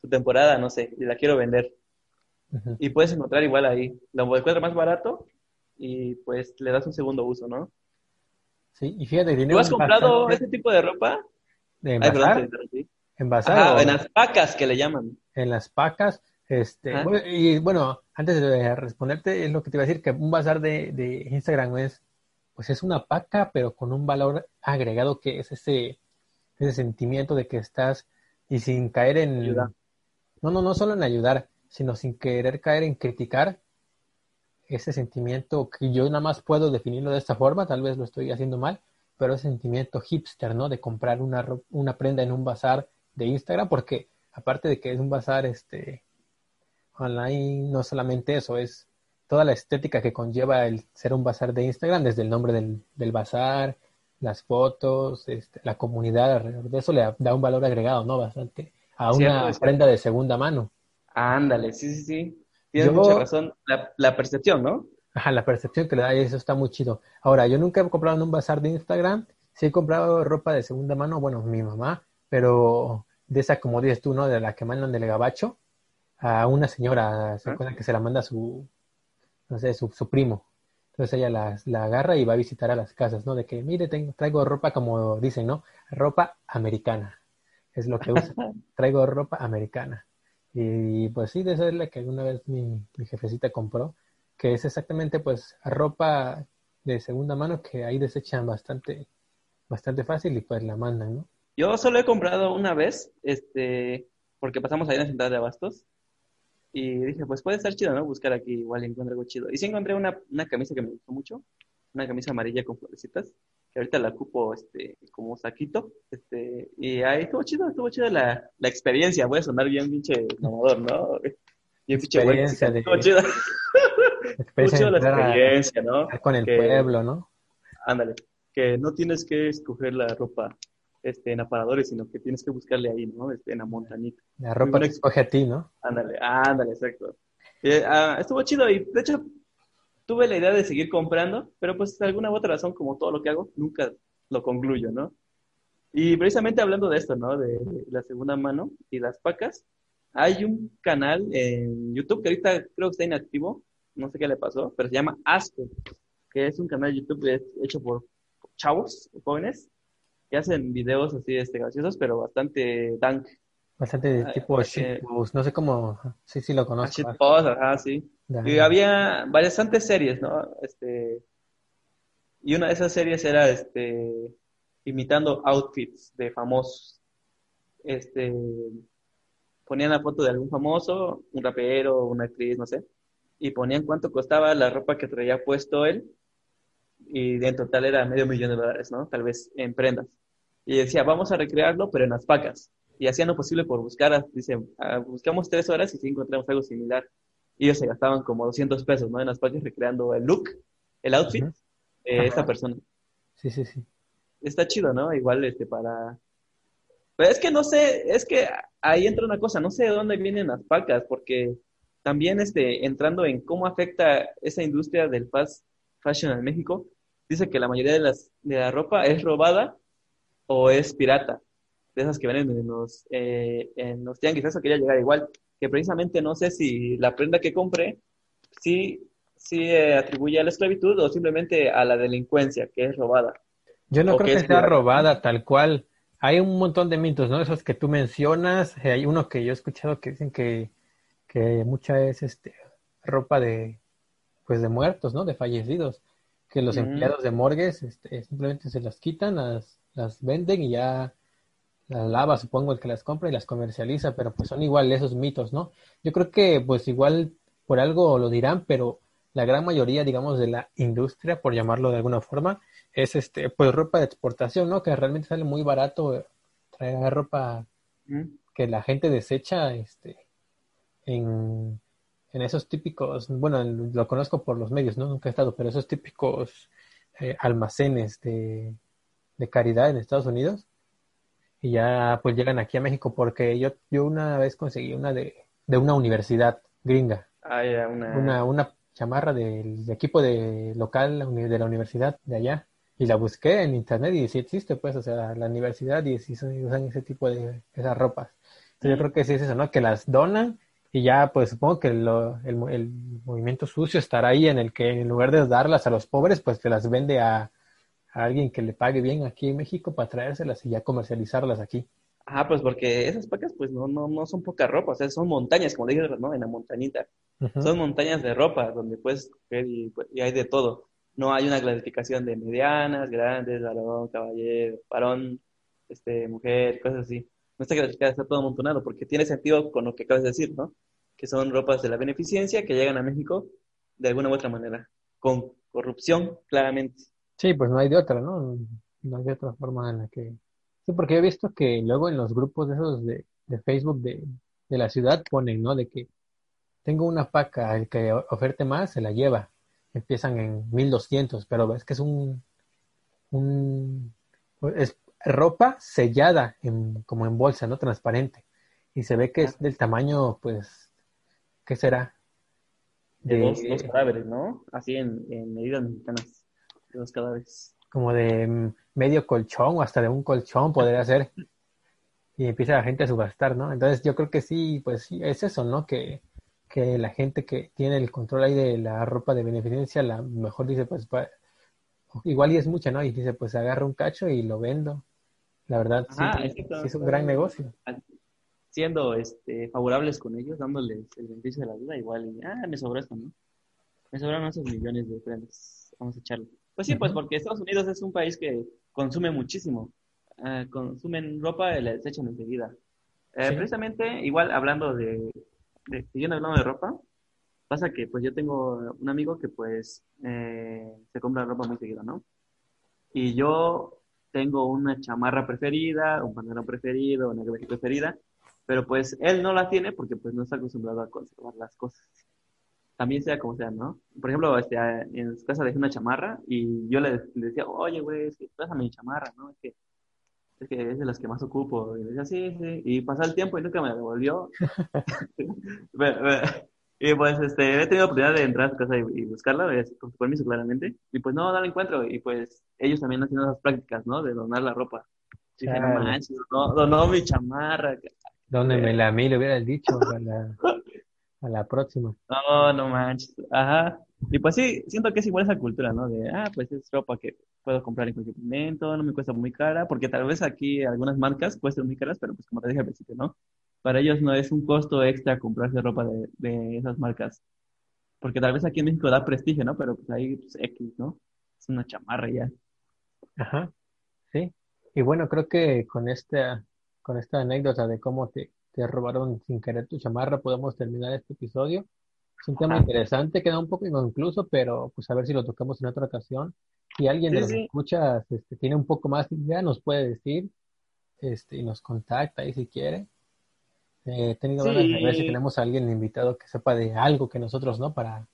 Speaker 1: su temporada, no sé, y la quiero vender. Y puedes encontrar igual ahí. Lo encuentras más barato y pues le das un segundo uso, ¿no?
Speaker 2: Sí, y fíjate,
Speaker 1: ¿Tú has comprado ese tipo de ropa?
Speaker 2: ¿De?
Speaker 1: ¿En bazar? en las pacas que le llaman.
Speaker 2: En las pacas, este, y bueno, antes de responderte, es lo que te iba a decir, que un bazar de, de Instagram es pues es una paca, pero con un valor agregado que es ese, ese sentimiento de que estás y sin caer en... Ayudar. No, no, no solo en ayudar, sino sin querer caer en criticar ese sentimiento que yo nada más puedo definirlo de esta forma, tal vez lo estoy haciendo mal, pero ese sentimiento hipster, ¿no? De comprar una, una prenda en un bazar de Instagram, porque aparte de que es un bazar este online, no solamente eso, es toda la estética que conlleva el ser un bazar de Instagram, desde el nombre del, del bazar, las fotos, este, la comunidad alrededor de eso le da un valor agregado, ¿no? Bastante a una prenda de segunda mano.
Speaker 1: Ándale, sí, sí, sí. Tienes mucha razón. La, la, percepción, ¿no?
Speaker 2: Ajá, la percepción que le da y eso está muy chido. Ahora, yo nunca he comprado en un bazar de Instagram. Sí he comprado ropa de segunda mano, bueno, mi mamá, pero de esa, como dices tú, ¿no? De la que mandan del gabacho a una señora, ¿se acuerdan que se la manda su, no sé, su, su primo. Entonces ella la, la, agarra y va a visitar a las casas, ¿no? De que, mire, tengo, traigo ropa, como dicen, ¿no? Ropa americana. Es lo que usa. traigo ropa americana. Y pues sí, de esa es la que alguna vez mi, mi jefecita compró, que es exactamente pues ropa de segunda mano que ahí desechan bastante, bastante fácil y pues la mandan, ¿no?
Speaker 1: Yo solo he comprado una vez, este, porque pasamos ahí en la central de abastos, y dije, pues puede estar chido, ¿no? Buscar aquí, igual encuentro algo chido. Y sí encontré una, una camisa que me gustó mucho, una camisa amarilla con florecitas, que ahorita la ocupo este, como saquito. Este, y ahí estuvo chido, estuvo chido la, la experiencia. Voy a sonar bien pinche mamador, ¿no? <laughs> Bien pinche de... Estuvo chido. <laughs> Experiencia
Speaker 2: la experiencia, ¿no? Con el pueblo, ¿no?
Speaker 1: Ándale. que no tienes que escoger la ropa este, en aparadores, sino que tienes que buscarle ahí, ¿no? Este, en la montañita.
Speaker 2: La ropa que escoge a ti, ¿no?
Speaker 1: Ándale, ándale, exacto. Eh, ah, estuvo chido y de hecho tuve la idea de seguir comprando, pero pues de alguna u otra razón, como todo lo que hago, nunca lo concluyo, ¿no? Y precisamente hablando de esto, ¿no? De la segunda mano y las pacas, hay un canal en YouTube que ahorita creo que está inactivo, no sé qué le pasó, pero se llama Asco, que es un canal de YouTube hecho por chavos, jóvenes, que hacen videos así este, graciosos, pero bastante dank.
Speaker 2: Bastante de ah, tipo shitpost, no sé cómo, sí, sí lo ah, conozco.
Speaker 1: Shitpost, ajá, sí. Y había bastantes series, ¿no? Este, y una de esas series era este, imitando outfits de famosos. Este, ponían la foto de algún famoso, un rapero, una actriz, no sé, y ponían cuánto costaba la ropa que traía puesto él, y en total era medio millón de dólares, ¿no? Tal vez en prendas. Y decía, vamos a recrearlo, pero en las pacas. Y hacían lo posible por buscar, dice, ah, buscamos tres horas y sí encontramos algo similar. Y ellos se gastaban como 200 pesos, ¿no? En las pacas recreando el look, el outfit de esta persona.
Speaker 2: Sí, sí, sí.
Speaker 1: Está chido, ¿no? Igual, este, para... Pero es que no sé, es que ahí entra una cosa, no sé de dónde vienen las pacas, porque también este, entrando en cómo afecta esa industria del fast fashion en México, dice que la mayoría de, las, de la ropa es robada o es pirata, de esas que venden en los, eh, en los tianguis, eso quería llegar igual, que precisamente no sé si la prenda que compré, sí, sí eh, atribuye a la esclavitud o simplemente a la delincuencia, que es robada.
Speaker 2: Yo no creo que, sea robada tal cual. Hay un montón de mitos, ¿no? Esos que tú mencionas. Eh, hay uno que yo he escuchado que dicen que, que mucha es este ropa de pues de muertos, ¿no? De fallecidos. Que los empleados de morgues este, simplemente se las quitan, las, las venden y ya las lava, supongo, el que las compra y las comercializa, pero pues son igual esos mitos, ¿no? Yo creo que pues igual por algo lo dirán, pero la gran mayoría, digamos, de la industria, por llamarlo de alguna forma, es este, pues ropa de exportación, ¿no? Que realmente sale muy barato traer ropa que la gente desecha, este, en, en esos típicos, bueno, lo conozco por los medios, ¿no? Nunca he estado, pero esos típicos eh, almacenes de, de caridad en Estados Unidos, y ya pues llegan aquí a México porque yo, yo una vez conseguí una de, de una universidad gringa.
Speaker 1: Ah, una...
Speaker 2: una... una chamarra del equipo de local de la universidad de allá y la busqué en internet y sí existe pues o sea la universidad y sí usan ese tipo de esas ropas yo creo que sí es eso no que las donan y ya pues supongo que el, el, movimiento sucio estará ahí en el que en lugar de darlas a los pobres pues te las vende a, alguien que le pague bien aquí en México para traérselas y ya comercializarlas aquí.
Speaker 1: Ah, pues porque esas pacas pues no, no, no son poca ropa, o sea, son montañas, como dije, ¿no? En la montañita. Son montañas de ropa donde puedes coger pues, y, hay de todo. No hay una clasificación de medianas, grandes, varón, caballero, varón, este, mujer, cosas así. No está clasificada, está todo amontonado, porque tiene sentido con lo que acabas de decir, ¿no? Que son ropas de la beneficencia que llegan a México de alguna u otra manera, con corrupción, claramente.
Speaker 2: Sí, pues no hay de otra, ¿no? No hay de otra forma en la que... Sí, porque he visto que luego en los grupos de esos de, de Facebook de, de la ciudad ponen, ¿no? De que tengo una paca, el que oferte más se la lleva. Empiezan en 1200, pero ves que es un, un es ropa sellada en, como en bolsa, ¿no? Transparente. Y se ve que es del tamaño, pues, ¿qué será?
Speaker 1: De, dos, cadáveres, ¿no? Así en, en medidas mexicanas los cadáveres.
Speaker 2: Como de mm, medio colchón o hasta de un colchón podría ser. Y empieza la gente a subastar, ¿no? Entonces yo creo que sí, pues sí, es eso, ¿no? Que, que la gente que tiene el control ahí de la ropa de beneficencia, la mejor dice, pues igual y es mucha, ¿no? Y dice, pues agarro un cacho y lo vendo. La verdad, sí, es un gran negocio.
Speaker 1: Siendo este, favorables con ellos, dándoles el beneficio de la vida, igual, y, ah, me sobró esto, ¿no? Me sobraron esos millones de prendas, vamos a echarlo. Pues sí, pues porque Estados Unidos es un país que consume muchísimo. Uh, consumen ropa y la desechan enseguida. Eh, Precisamente, igual hablando de, de, siguiendo hablando de ropa, pasa que pues yo tengo un amigo que pues eh, se compra ropa muy seguido, ¿no? Y yo tengo una chamarra preferida, un pantalón preferido, una cabeza preferida, pero pues él no la tiene porque pues no está acostumbrado a conservar las cosas. también sea como sea, ¿no? Por ejemplo, este, en su casa dejé una chamarra y yo le, decía, oye, güey, es que pásame mi chamarra, ¿no? Es que, es que es de las que más ocupo. Y le decía, sí, sí. Y pasó el tiempo y nunca me devolvió. <laughs> y pues este, he tenido la oportunidad de entrar a su casa y, buscarla, con su permiso claramente. Y pues no, no la encuentro. Y pues ellos también haciendo esas prácticas, ¿no? De donar la ropa. Dije, no manches, no, donó mi chamarra.
Speaker 2: Dónemela a mí, le hubiera dicho. A la, a la próxima.
Speaker 1: No, no manches. Ajá. Y pues sí, siento que es igual esa cultura, ¿no? De, ah, pues es ropa que puedo comprar en cualquier momento, no me cuesta muy cara, porque tal vez aquí algunas marcas cuestan muy caras, pero pues como te dije al principio, ¿no? Para ellos no es un costo extra comprarse ropa de, de esas marcas. Porque tal vez aquí en México da prestigio, ¿no? Pero pues ahí pues, X, ¿no? Es una chamarra ya.
Speaker 2: Ajá. Sí. Y bueno, creo que con esta, con esta anécdota de cómo te, te robaron sin querer tu chamarra, podemos terminar este episodio. Es un tema interesante, queda un poco inconcluso, pero pues a ver si lo tocamos en otra ocasión. Si alguien de los escuchas este, tiene un poco más de idea, nos puede decir este, y nos contacta ahí si quiere. Eh, he tenido ganas de ver si tenemos a alguien invitado que sepa de algo que nosotros no para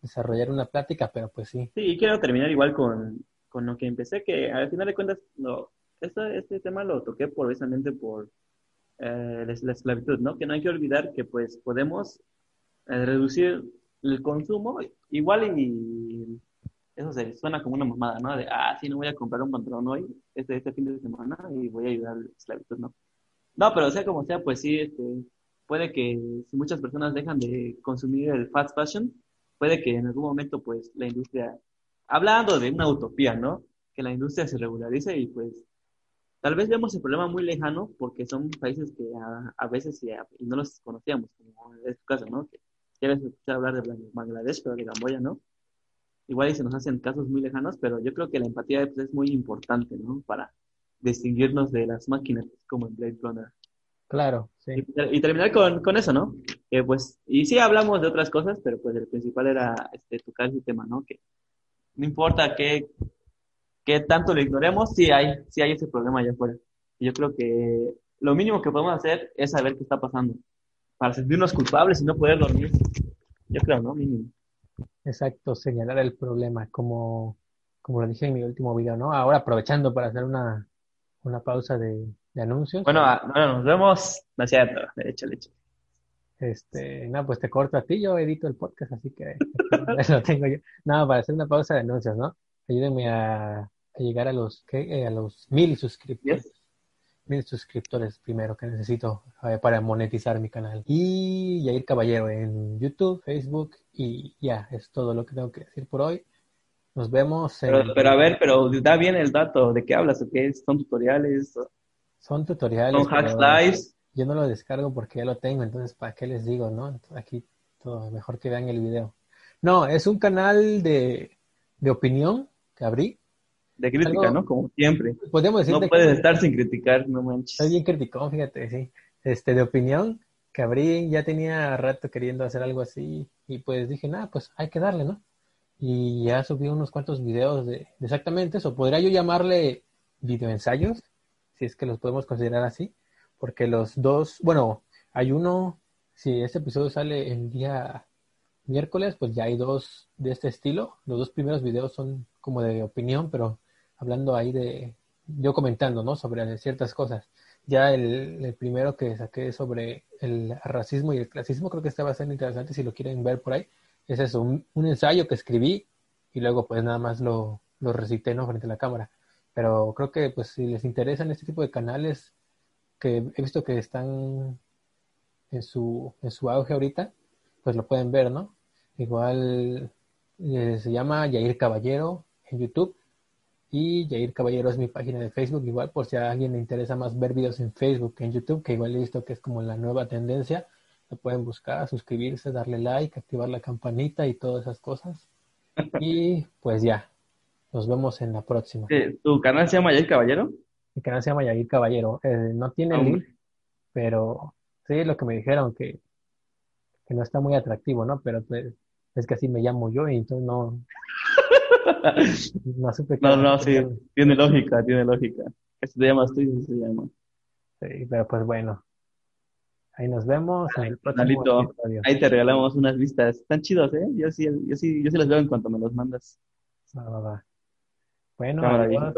Speaker 2: desarrollar una plática, pero pues sí.
Speaker 1: Sí, quiero terminar igual con, con lo que empecé, que al final de cuentas, no, este, este tema lo toqué precisamente por eh, la esclavitud, ¿no? Que no hay que olvidar que pues podemos eh, reducir el consumo, igual y eso se suena como una mamada, ¿no? De, ah, sí, no voy a comprar un pantalón hoy, este, este fin de semana, y voy a ayudar a la esclavitud, ¿no? No, pero sea como sea, pues sí, este, puede que si muchas personas dejan de consumir el fast fashion, puede que en algún momento, pues, la industria, hablando de una utopía, ¿no? Que la industria se regularice y pues Tal vez vemos el problema muy lejano porque son países que a, veces y, no los conocíamos, como en este caso, ¿no? Que quieres escuchar hablar de Bangladesh, pero de Camboya, ¿no? Igual y se nos hacen casos muy lejanos, pero yo creo que la empatía pues, es muy importante, ¿no? Para distinguirnos de las máquinas como en Blade Runner.
Speaker 2: Claro, sí.
Speaker 1: Y, terminar con, con, eso, ¿no? Pues, y sí hablamos de otras cosas, pero pues el principal era este, tocar ese tema, ¿no? Que no importa qué, que tanto lo ignoremos, sí hay, sí hay ese problema allá afuera. Yo creo que lo mínimo que podemos hacer es saber qué está pasando, para sentirnos culpables y no poder dormir. Yo creo, ¿no? Mínimo.
Speaker 2: Exacto, señalar el problema, como, como lo dije en mi último video, ¿no? Ahora aprovechando para hacer una, una pausa de, anuncios.
Speaker 1: Bueno, ah, bueno, nos vemos, no es cierto, derecho, derecho.
Speaker 2: Este, no, pues te corto a ti, yo edito el podcast, así que <laughs> lo tengo yo. No, para hacer una pausa de anuncios, ¿no? Ayúdenme a, llegar a los. Eh, a los mil suscriptores. Mil suscriptores primero que necesito eh, para monetizar mi canal. Y Yair Caballero en YouTube, Facebook y ya, es todo lo que tengo que decir por hoy. Nos vemos.
Speaker 1: En... Pero, a ver, pero da bien el dato. ¿De qué hablas? ¿O qué ¿Son tutoriales?
Speaker 2: Son tutoriales.
Speaker 1: ¿Son hacks lives?
Speaker 2: Yo no lo descargo porque ya lo tengo, entonces ¿para qué les digo, no? Aquí todo, mejor que vean el video. No, es un canal de, de opinión que abrí.
Speaker 1: De crítica, ¿no? Como siempre.
Speaker 2: Podemos decir
Speaker 1: no puedes estar sin criticar, no manches.
Speaker 2: Estoy bien criticón, fíjate, sí. Este, de opinión, que abrí, ya tenía rato queriendo hacer algo así, y pues dije, nada, pues hay que darle, ¿no? Y ya subí unos cuantos videos de, exactamente eso. Podría yo llamarle videoensayos, si es que los podemos considerar así, porque los dos, bueno, hay uno, si este episodio sale el día miércoles, pues ya hay dos de este estilo. Los dos primeros videos son como de opinión, pero hablando ahí de yo comentando, ¿no? Sobre ciertas cosas. Ya el, primero que saqué sobre el racismo y el clasismo, creo que a ser interesante si lo quieren ver por ahí. Es eso, un, ensayo que escribí y luego pues nada más lo, lo recité, ¿no? Frente a la cámara. Pero creo que pues si les interesan este tipo de canales que he visto que están en su, en su auge ahorita, pues lo pueden ver, ¿no? Igual eh, se llama Yair Caballero en YouTube y Yair Caballero es mi página de Facebook, igual por si a alguien le interesa más ver videos en Facebook que en YouTube, que igual he visto que es como la nueva tendencia, lo pueden buscar, suscribirse, darle like, activar la campanita y todas esas cosas. Y pues ya, nos vemos en la próxima.
Speaker 1: ¿Tu canal se llama Yair Caballero?
Speaker 2: Mi canal se llama Yair Caballero. Eh, no tiene link, pero sí, lo que me dijeron, que que no está muy atractivo, ¿no? Pero pues, es que así me llamo yo y entonces no... <laughs>
Speaker 1: no supe No, no, sí, tiene lógica, tiene lógica. Este te llamas tú y se llama.
Speaker 2: Sí, pero pues bueno. Ahí nos vemos en el próximo episodio.
Speaker 1: Ahí te regalamos unas vistas. Están chidos, ¿eh? Yo sí, yo sí, yo sí las veo en cuanto me los mandas.
Speaker 2: Va, va, va. Bueno, adiós.